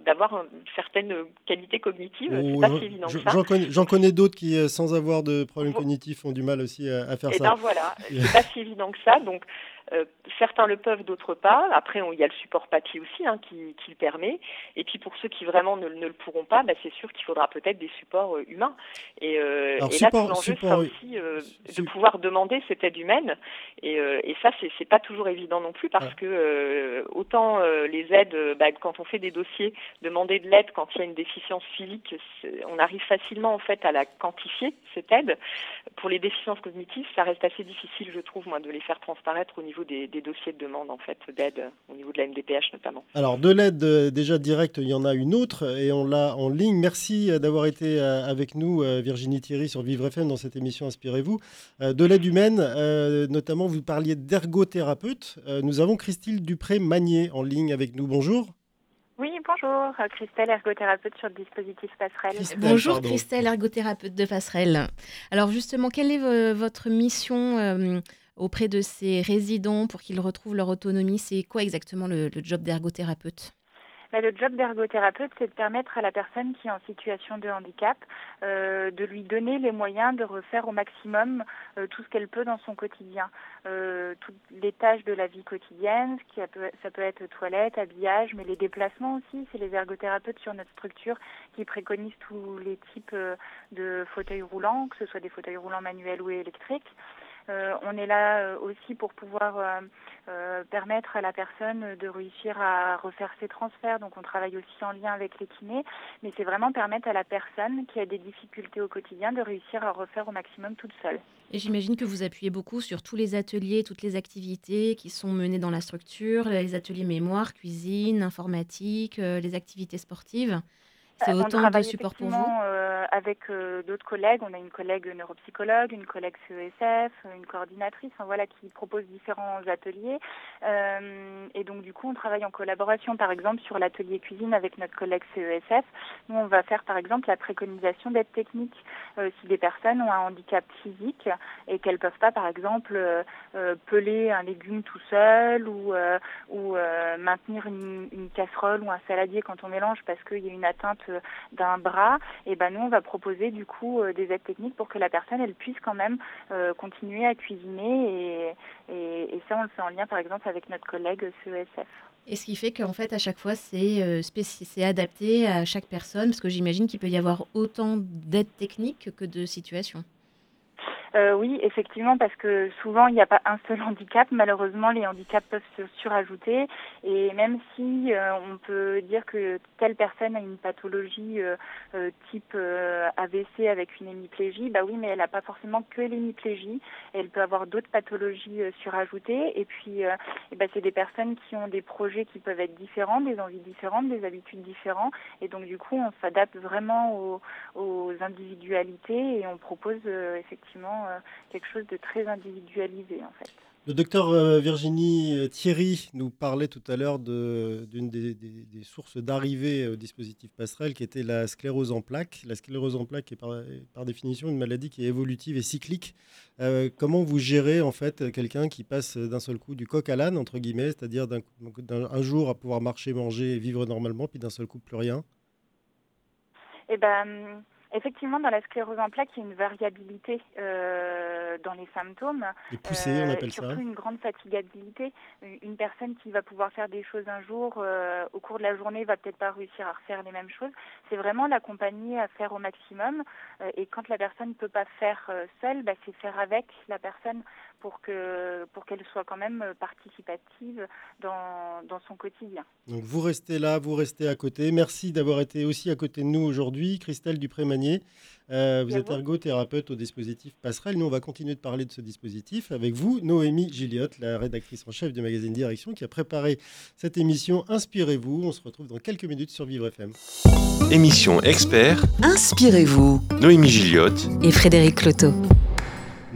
d'avoir une certaine qualité cognitive. Oh, c'est pas j'en- si évident j'en- que ça. J'en connais, d'autres qui, sans avoir de problèmes cognitifs, ont du mal aussi à, à faire Et ça. ben voilà, c'est pas si évident que ça. Donc euh, certains le peuvent, d'autres pas. Après, il y a le support papier aussi hein, qui, qui le permet. Et puis pour ceux qui vraiment ne, ne le pourront pas, bah, c'est sûr qu'il faudra peut-être des supports euh, humains. Et, euh, Alors, et là, support- tout l'enjeu sera aussi euh, de pouvoir demander cette aide humaine. Et, et ça, c'est pas toujours évident non plus parce Ouais. que autant les aides, bah, quand on fait des dossiers, demander de l'aide quand il y a une déficience physique, on arrive facilement en fait à la quantifier cette aide. Pour les déficiences cognitives, ça reste assez difficile, je trouve, moi, de les faire transparaître au niveau des, des dossiers de demande en fait d'aide, au niveau de la MDPH notamment. Alors, de l'aide euh, déjà directe, il y en a une autre et on l'a en ligne. Merci euh, d'avoir été euh, avec nous, Virginie Thierry, sur Vivre FM dans cette émission Inspirez-vous. De l'aide humaine, notamment, vous parliez d'ergothérapeute. Nous avons Christine Dupré-Magnier en ligne avec nous. Bonjour. Oui, bonjour, Christelle, ergothérapeute sur le dispositif Passerelle. Christelle, Bonjour pardon. Christelle, ergothérapeute de Passerelle. Alors justement, quelle est vo- votre mission euh, auprès de ces résidents pour qu'ils retrouvent leur autonomie C'est quoi exactement le, job d'ergothérapeute? Bah, le job d'ergothérapeute, c'est de permettre à la personne qui est en situation de handicap euh, de lui donner les moyens de refaire au maximum euh, tout ce qu'elle peut dans son quotidien. Euh, toutes les tâches de la vie quotidienne, ça peut être toilette, habillage, mais les déplacements aussi. C'est les ergothérapeutes sur notre structure qui préconisent tous les types de fauteuils roulants, que ce soit des fauteuils roulants manuels ou électriques. On est là aussi pour pouvoir permettre à la personne de réussir à refaire ses transferts. Donc on travaille aussi en lien avec les kinés, mais c'est vraiment permettre à la personne qui a des difficultés au quotidien de réussir à refaire au maximum toute seule. Et j'imagine que vous appuyez beaucoup sur tous les ateliers, toutes les activités qui sont menées dans la structure, les ateliers mémoire, cuisine, informatique, les activités sportives. C'est on autant de travaille support pour vous euh, avec euh, d'autres collègues. On a une collègue neuropsychologue, une collègue CESF, une coordinatrice, enfin, voilà, qui propose différents ateliers. Euh, et donc du coup, on travaille en collaboration, par exemple, sur l'atelier cuisine avec notre collègue CESF. Nous, on va faire par exemple la préconisation d'aide technique si des personnes ont un handicap physique et qu'elles peuvent pas, par exemple, peler un légume tout seul ou, ou maintenir une, une casserole ou un saladier quand on mélange parce qu'il y a une atteinte d'un bras. Et ben nous, on va proposer du coup euh, des aides techniques pour que la personne elle puisse quand même euh, continuer à cuisiner et, et, ça, on le fait en lien, par exemple, avec notre collègue CESF. Et ce qui fait qu'en fait, à chaque fois, c'est euh, adapté à chaque personne, parce que j'imagine qu'il peut y avoir autant d'aides techniques que de situations. Euh, oui, effectivement, parce que souvent il n'y a pas un seul handicap. Malheureusement, les handicaps peuvent se surajouter. Et même si euh, on peut dire que telle personne a une pathologie euh, type AVC avec une hémiplégie, bah oui, mais elle n'a pas forcément que l'hémiplégie. Elle peut avoir d'autres pathologies surajouter. Et puis, eh ben, c'est des personnes qui ont des projets qui peuvent être différents, des envies différentes, des habitudes différentes. Et donc, du coup, on s'adapte vraiment aux, aux individualités et on propose effectivement euh, quelque chose de très individualisé en fait. Le docteur euh, Virginie euh, Thierry nous parlait tout à l'heure de- d'une des, des- des sources d'arrivée au dispositif passerelle qui était la sclérose en plaques. La sclérose en plaques est par, par définition une maladie qui est évolutive et cyclique. Euh, comment vous gérez en fait quelqu'un qui passe d'un seul coup du coq à l'âne, entre guillemets, c'est-à-dire d'un d'un- un jour à pouvoir marcher, manger et vivre normalement, puis d'un seul coup plus rien? Et ben effectivement dans la sclérose en plaques il y a une variabilité euh, dans les symptômes. Des poussées, on Euh, appelle ça. surtout une grande fatigabilité. Une une personne qui va pouvoir faire des choses un jour, euh, au cours de la journée, va peut-être pas réussir à refaire les mêmes choses. C'est vraiment l'accompagner à faire au maximum. Euh, et quand la personne ne peut pas faire euh, seule, bah, c'est faire avec la personne pour que pour qu'elle soit quand même participative dans, dans son quotidien. Donc vous restez là, vous restez à côté. Merci d'avoir été aussi à côté de nous aujourd'hui. Christelle Dupré-Magnier, euh, vous êtes vous. ergothérapeute au dispositif Passerelle. Nous, on va continuer de parler de ce dispositif avec vous, Noémie Gilliotte, la rédactrice en chef du magazine Direction, qui a préparé cette émission Inspirez-vous. On se retrouve dans quelques minutes sur Vivre FM. Émission expert, Inspirez-vous Noémie Gilliotte. et Frédéric Cloteau.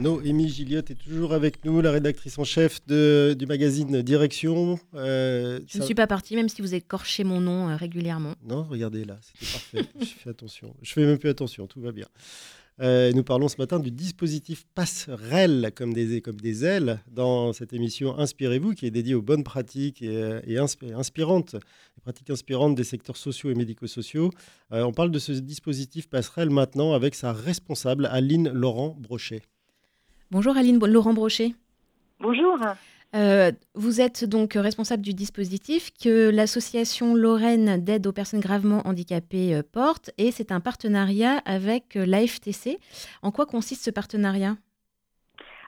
Noémie Gilliotte est toujours avec nous, la rédactrice en chef de- du magazine Direction. Euh, Je ne ça- suis pas partie, même si vous écorchez mon nom euh, régulièrement. Non, regardez là, c'était parfait. je fais attention. Je fais même plus attention, tout va bien. Euh, nous parlons ce matin du dispositif Passerelle comme des, comme des ailes dans cette émission Inspirez-vous qui est dédiée aux bonnes pratiques et, et inspi- inspirantes, les pratiques inspirantes des secteurs sociaux et médico-sociaux. Euh, on parle de ce dispositif Passerelle maintenant avec sa responsable Aline Laurent Brochet. Bonjour Aline Laurent Brochet. Bonjour. Euh, vous êtes donc responsable du dispositif que l'association Lorraine d'aide aux personnes gravement handicapées euh, porte et c'est un partenariat avec euh, l'AFTC. En quoi consiste ce partenariat?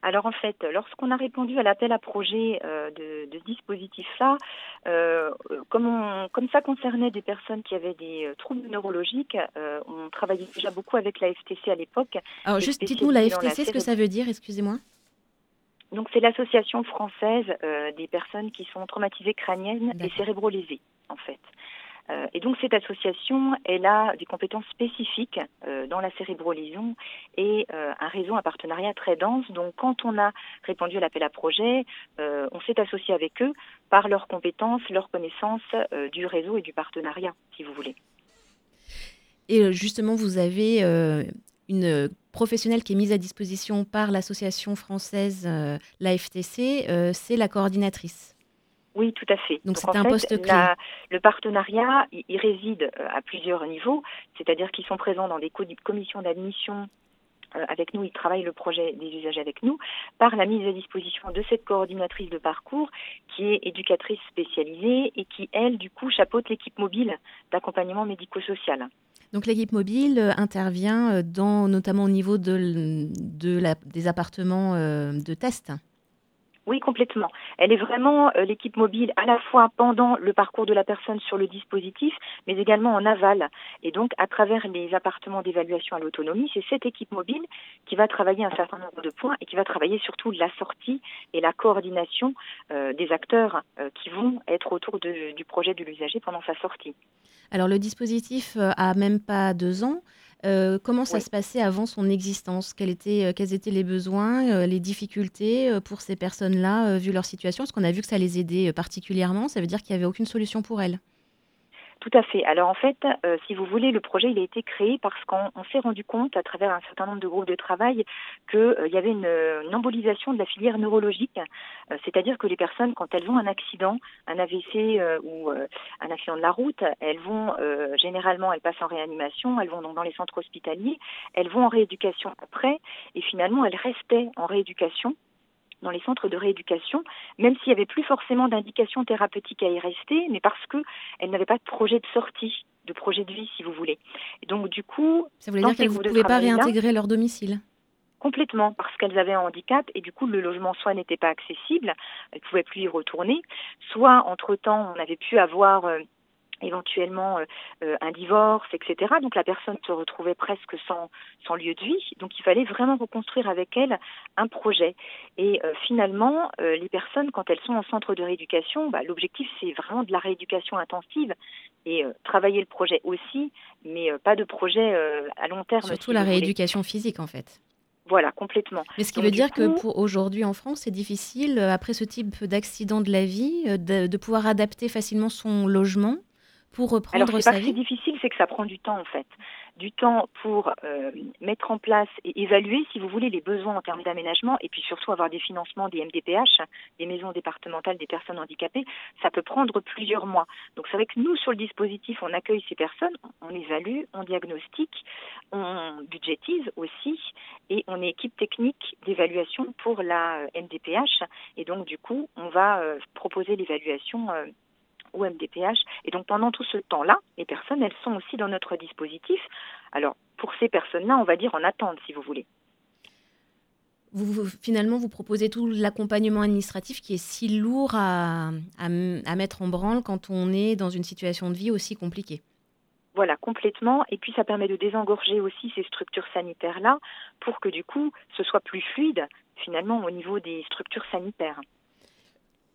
Alors en fait, lorsqu'on a répondu à l'appel à projet euh, de, de ce dispositif-là, euh, comme, on- comme ça concernait des personnes qui avaient des troubles neurologiques, euh, travaillait déjà beaucoup avec la FTC à l'époque. Alors juste dites-nous la FTC, ce que ça veut dire, excusez-moi. Donc c'est l'association française euh, des personnes qui sont traumatisées crâniennes et cérébrolésées, en fait. Euh, et donc cette association, elle a des compétences spécifiques euh, dans la cérébrolésion et euh, un réseau, un partenariat très dense. Donc quand on a répondu à l'appel à projet, on s'est associé avec eux par leurs compétences, leurs connaissances du réseau et du partenariat, si vous voulez. Et euh, justement, vous avez euh, une professionnelle qui est mise à disposition par l'association française, euh, l'AFTC, euh, c'est la coordinatrice. Oui, tout à fait. Donc, c'est un fait, poste clé. la- le partenariat, il, il réside à plusieurs niveaux, c'est-à-dire qu'ils sont présents dans des co- commissions d'admission avec nous, ils travaillent le projet des usagers avec nous, par la mise à disposition de cette coordinatrice de parcours qui est éducatrice spécialisée et qui, elle, du coup, chapeaute l'équipe mobile d'accompagnement médico-social. Donc l'équipe mobile intervient dans, notamment au niveau de, des appartements de test oui, complètement. Elle est vraiment euh, l'équipe mobile à la fois pendant le parcours de la personne sur le dispositif, mais également en aval. Et donc, à travers les appartements d'évaluation à l'autonomie, c'est cette équipe mobile qui va travailler un certain nombre de points et qui va travailler surtout la sortie et la coordination euh, des acteurs euh, qui vont être autour du projet de l'usager pendant sa sortie. Alors, le dispositif a même pas deux ans. Euh, comment ça se passait avant son existence? Quels étaient, euh, quels étaient les besoins, euh, les difficultés pour ces personnes-là, vu leur situation? Parce qu'on a vu que ça les aidait particulièrement, ça veut dire qu'il n'y avait aucune solution pour elles. Tout à fait. Alors en fait, euh, si vous voulez, le projet il a été créé parce qu'on s'est rendu compte à travers un certain nombre de groupes de travail qu'il euh, y avait une, embolisation de la filière neurologique, euh, c'est-à-dire que les personnes, quand elles ont un accident, un AVC ou un accident de la route, elles vont généralement, elles passent en réanimation, elles vont donc dans les centres hospitaliers, elles vont en rééducation après, et finalement elles restaient en rééducation dans les centres de rééducation, même s'il n'y avait plus forcément d'indication thérapeutique à y rester, mais parce qu'elles n'avaient pas de projet de sortie, de projet de vie, si vous voulez. Et donc, du coup... Ça voulait dire qu'elles ne pouvaient pas réintégrer leur domicile Complètement, parce qu'elles avaient un handicap et du coup le logement soit n'était pas accessible, elles ne pouvaient plus y retourner, soit entre-temps on avait pu avoir euh, éventuellement euh, euh, un divorce, etc. Donc la personne se retrouvait presque sans, sans lieu de vie. Donc il fallait vraiment reconstruire avec elle un projet. Et euh, finalement, les personnes, quand elles sont en centre de rééducation, bah, l'objectif c'est vraiment de la rééducation intensive et travailler le projet aussi, mais pas de projet à long terme. Surtout la rééducation physique en fait. Voilà, complètement. Mais ce qui veut dire que pour aujourd'hui en France, c'est difficile, après ce type d'accident de la vie, de pouvoir adapter facilement son logement pour reprendre Alors, sa pas C'est difficile, c'est que ça prend du temps en fait. Du temps pour euh, mettre en place et évaluer, si vous voulez, les besoins en termes d'aménagement et puis surtout avoir des financements des MDPH, des maisons départementales des personnes handicapées, ça peut prendre plusieurs mois. Donc c'est vrai que nous, sur le dispositif, on accueille ces personnes, on évalue, on diagnostique, on budgétise aussi et on est équipe technique d'évaluation pour la MDPH et donc du coup, on va euh, proposer l'évaluation euh, ou MDPH. Et donc pendant tout ce temps-là, les personnes, elles sont aussi dans notre dispositif. Alors pour ces personnes-là, on va dire en attente, si vous voulez. Vous, finalement, vous proposez tout l'accompagnement administratif qui est si lourd à, à, mettre en branle quand on est dans une situation de vie aussi compliquée. Voilà, complètement. Et puis ça permet de désengorger aussi ces structures sanitaires-là pour que du coup, ce soit plus fluide finalement au niveau des structures sanitaires.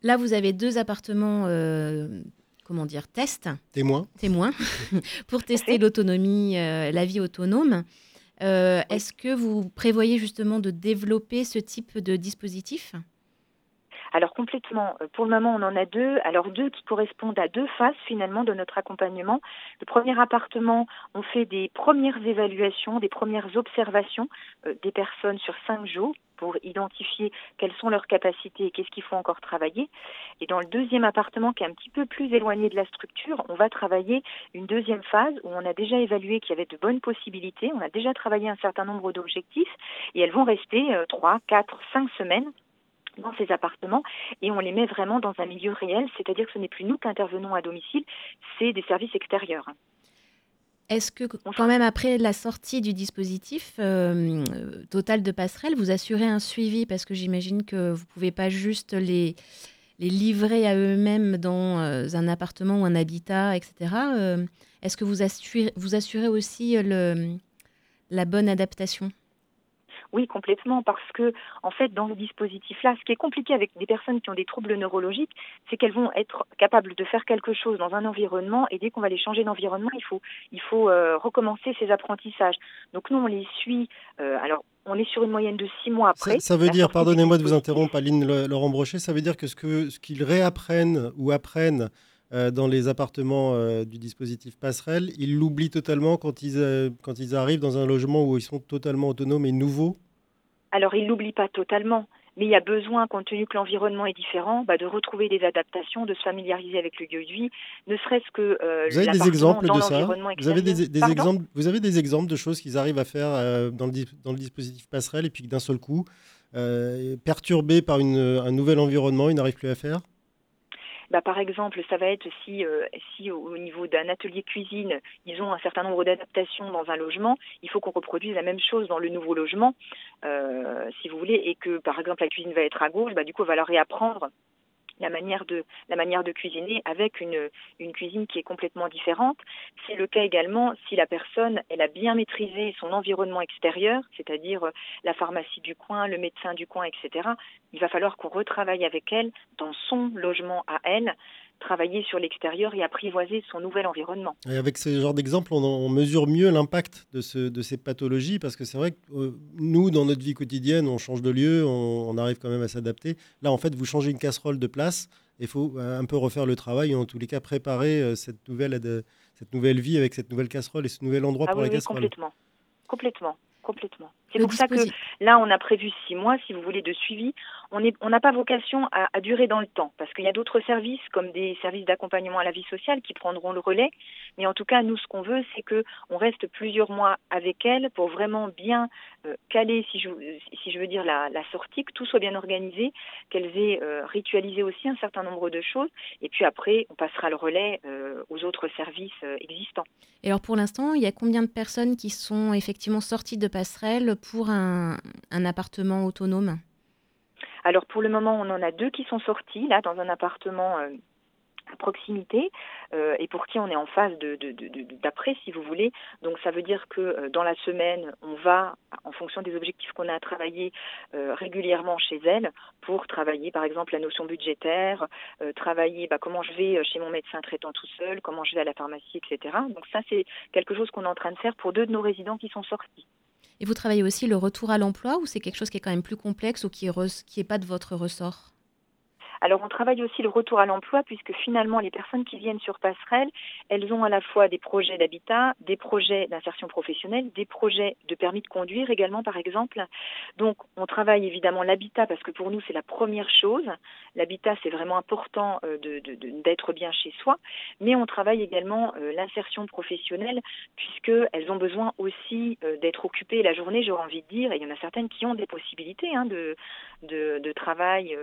Là, vous avez deux appartements, euh, comment dire, test. Témoins. Témoins, pour tester l'autonomie, euh, la vie autonome. Euh, est-ce que vous prévoyez justement de développer ce type de dispositif? Alors complètement. Pour le moment, on en a deux. Alors deux qui correspondent à deux phases finalement de notre accompagnement. Le premier appartement, on fait des premières évaluations, des premières observations des personnes sur cinq jours pour identifier quelles sont leurs capacités et qu'est-ce qu'il faut encore travailler. Et dans le deuxième appartement, qui est un petit peu plus éloigné de la structure, on va travailler une deuxième phase où on a déjà évalué qu'il y avait de bonnes possibilités, on a déjà travaillé un certain nombre d'objectifs et elles vont rester euh, trois, quatre, cinq semaines dans ces appartements et on les met vraiment dans un milieu réel, c'est-à-dire que ce n'est plus nous qui intervenons à domicile, c'est des services extérieurs. Est-ce que quand même après la sortie du dispositif euh, total de passerelle, vous assurez un suivi? Parce que j'imagine que vous ne pouvez pas juste les, les livrer à eux-mêmes dans euh, un appartement ou un habitat, etc. Euh, est-ce que vous assurez, vous assurez aussi le, la bonne adaptation? Oui, complètement, parce que en fait, dans le dispositif-là, ce qui est compliqué avec des personnes qui ont des troubles neurologiques, c'est qu'elles vont être capables de faire quelque chose dans un environnement, et dès qu'on va les changer d'environnement, il faut, il faut euh, recommencer ces apprentissages. Donc nous, on les suit. Euh, alors, on est sur une moyenne de six mois après. Ça, veut dire, pardonnez-moi de vous interrompre, Aline Laurent Brochet, ça veut dire que ce qu'ils ce qu'ils réapprennent ou apprennent euh, dans les appartements du dispositif passerelle, ils l'oublient totalement quand ils, quand ils arrivent dans un logement où ils sont totalement autonomes et nouveaux. Alors, il l'oublie pas totalement, mais il y a besoin, compte tenu que l'environnement est différent, bah, de retrouver des adaptations, de se familiariser avec le lieu de vie, ne serait-ce que euh, Vous avez des exemples de ça vous avez des, exemples, vous avez des exemples de choses qu'ils arrivent à faire euh, dans, le, dans, le, dispositif passerelle et puis que d'un seul coup, euh, perturbés par une, un nouvel environnement, ils n'arrivent plus à faire? Bah, par exemple, ça va être si, si au niveau d'un atelier cuisine, ils ont un certain nombre d'adaptations dans un logement, il faut qu'on reproduise la même chose dans le nouveau logement, si vous voulez, et que par exemple la cuisine va être à gauche, bah, du coup, on va leur réapprendre la manière de la manière de cuisiner avec une, une cuisine qui est complètement différente. C'est le cas également si la personne elle a bien maîtrisé son environnement extérieur, c'est-à-dire euh, la pharmacie du coin, le médecin du coin, etc. Il va falloir qu'on retravaille avec elle dans son logement à elle travailler sur l'extérieur et apprivoiser son nouvel environnement. Et avec ce genre d'exemple, on, mesure mieux l'impact de, ce, de, ces pathologies parce que c'est vrai que euh, nous, dans notre vie quotidienne, on change de lieu, on, arrive quand même à s'adapter. Là, en fait, vous changez une casserole de place. Il faut euh, un peu refaire le travail, ou en tous les cas préparer euh, cette nouvelle, cette nouvelle vie avec cette nouvelle casserole et ce nouvel endroit ah pour la oui, casserole. Complètement. Complètement complètement. C'est pour ça que là, on a prévu six mois, si vous voulez, de suivi. On n'a on pas vocation à, durer dans le temps, parce qu'il y a d'autres services, comme des services d'accompagnement à la vie sociale, qui prendront le relais. Mais en tout cas, nous, ce qu'on veut, c'est que on reste plusieurs mois avec elle pour vraiment bien euh, caler, si je, si je veux dire, la, sortie, que tout soit bien organisé, qu'elles aient euh, ritualisé aussi un certain nombre de choses. Et puis après, on passera le relais euh, aux autres services existants. Et alors, pour l'instant, il y a combien de personnes qui sont effectivement sorties de passerelle pour un, appartement autonome Alors pour le moment, on en a deux qui sont sortis là dans un appartement euh, à proximité euh, et pour qui on est en phase de, d'après, si vous voulez. Donc ça veut dire que euh, dans la semaine, on va, en fonction des objectifs qu'on a à travailler régulièrement chez elle, pour travailler par exemple la notion budgétaire, travailler bah, comment je vais chez mon médecin traitant tout seul, comment je vais à la pharmacie, etc. Donc ça, c'est quelque chose qu'on est en train de faire pour deux de nos résidents qui sont sortis. Et vous travaillez aussi le retour à l'emploi ou c'est quelque chose qui est quand même plus complexe ou qui n'est pas de votre ressort? Alors on travaille aussi le retour à l'emploi puisque finalement les personnes qui viennent sur Passerelle, elles ont à la fois des projets d'habitat, des projets d'insertion professionnelle, des projets de permis de conduire également par exemple. Donc on travaille évidemment l'habitat parce que pour nous c'est la première chose. L'habitat c'est vraiment important euh, d'être bien chez soi, mais on travaille également euh, l'insertion professionnelle puisqu'elles ont besoin aussi euh, d'être occupées la journée, j'aurais envie de dire, et il y en a certaines qui ont des possibilités hein, de, de, travail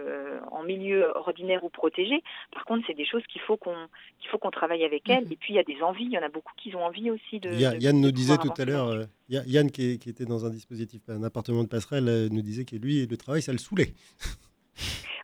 en milieu ordinaire ou protégé. Par contre, c'est des choses qu'il faut qu'on qu'il faut qu'on travaille avec elles. Mhm. Et puis il y a des envies. Il y en a beaucoup qui ont envie aussi de. Yann nous disait tout à l'heure. Euh, Yann qui, était dans un dispositif, un appartement de passerelle, euh, nous disait que lui, le travail, ça le saoulait.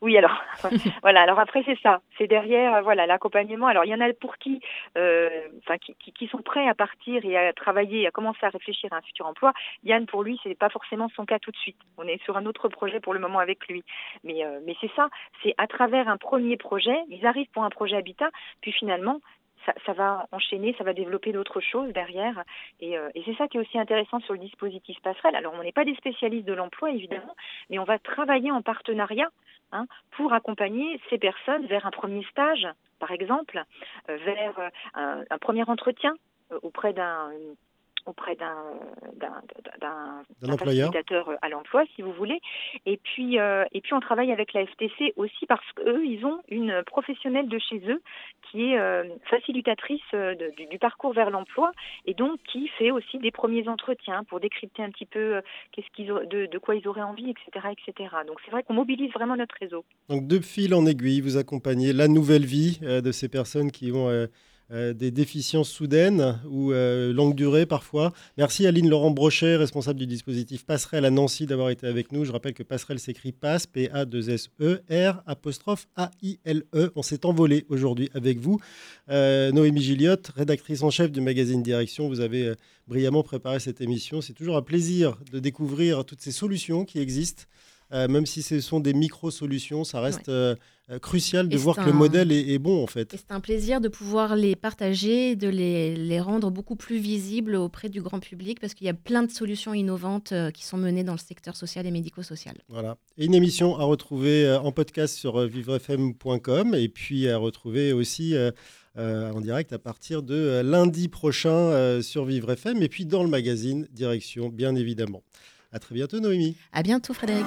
Oui, alors voilà. Alors après c'est ça, c'est derrière euh, voilà l'accompagnement. Alors il y en a pour qui, euh, enfin qui, qui, sont prêts à partir et à travailler, à commencer à réfléchir à un futur emploi. Yann pour lui c'est pas forcément son cas tout de suite. On est sur un autre projet pour le moment avec lui. Mais euh, mais c'est ça, c'est à travers un premier projet, ils arrivent pour un projet habitat, puis finalement ça, ça, va enchaîner, ça va développer d'autres choses derrière. Et, et c'est ça qui est aussi intéressant sur le dispositif passerelle. Alors, on n'est pas des spécialistes de l'emploi, évidemment, mais on va travailler en partenariat Hein, pour accompagner ces personnes vers un premier stage, par exemple, euh, vers euh, un, premier entretien euh, auprès d'un auprès d'un facilitateur à l'emploi, si vous voulez. Et puis, et puis on travaille avec la FTC aussi parce qu'eux, ils ont une professionnelle de chez eux qui est facilitatrice du, parcours vers l'emploi et donc qui fait aussi des premiers entretiens pour décrypter un petit peu qu'est-ce qu'ils de, de, quoi ils auraient envie, etc. etc. Donc c'est vrai qu'on mobilise vraiment notre réseau. Donc de fil en aiguille, vous accompagnez la nouvelle vie de ces personnes qui ont euh, des déficiences soudaines ou euh, longue durée parfois. Merci Aline Laurent Brochet, responsable du dispositif Passerelle à Nancy, d'avoir été avec nous. Je rappelle que Passerelle s'écrit PAS, P-A-2-S-E-R, apostrophe A-I-L-E. On s'est envolé aujourd'hui avec vous. Euh, Noémie Gilliotte, rédactrice en chef du magazine Direction, vous avez brillamment préparé cette émission. C'est toujours un plaisir de découvrir toutes ces solutions qui existent. Même si ce sont des micro-solutions, ça reste euh, crucial de voir que le modèle est, bon en fait. C'est un plaisir de pouvoir les partager, de les, les, rendre beaucoup plus visibles auprès du grand public parce qu'il y a plein de solutions innovantes euh, qui sont menées dans le secteur social et médico-social. Voilà. Et une émission à retrouver euh, en podcast sur vivrefm.com et puis à retrouver aussi en direct à partir de lundi prochain sur Vivre FM et puis dans le magazine Direction bien évidemment. À très bientôt, Noémie. À bientôt, Frédéric.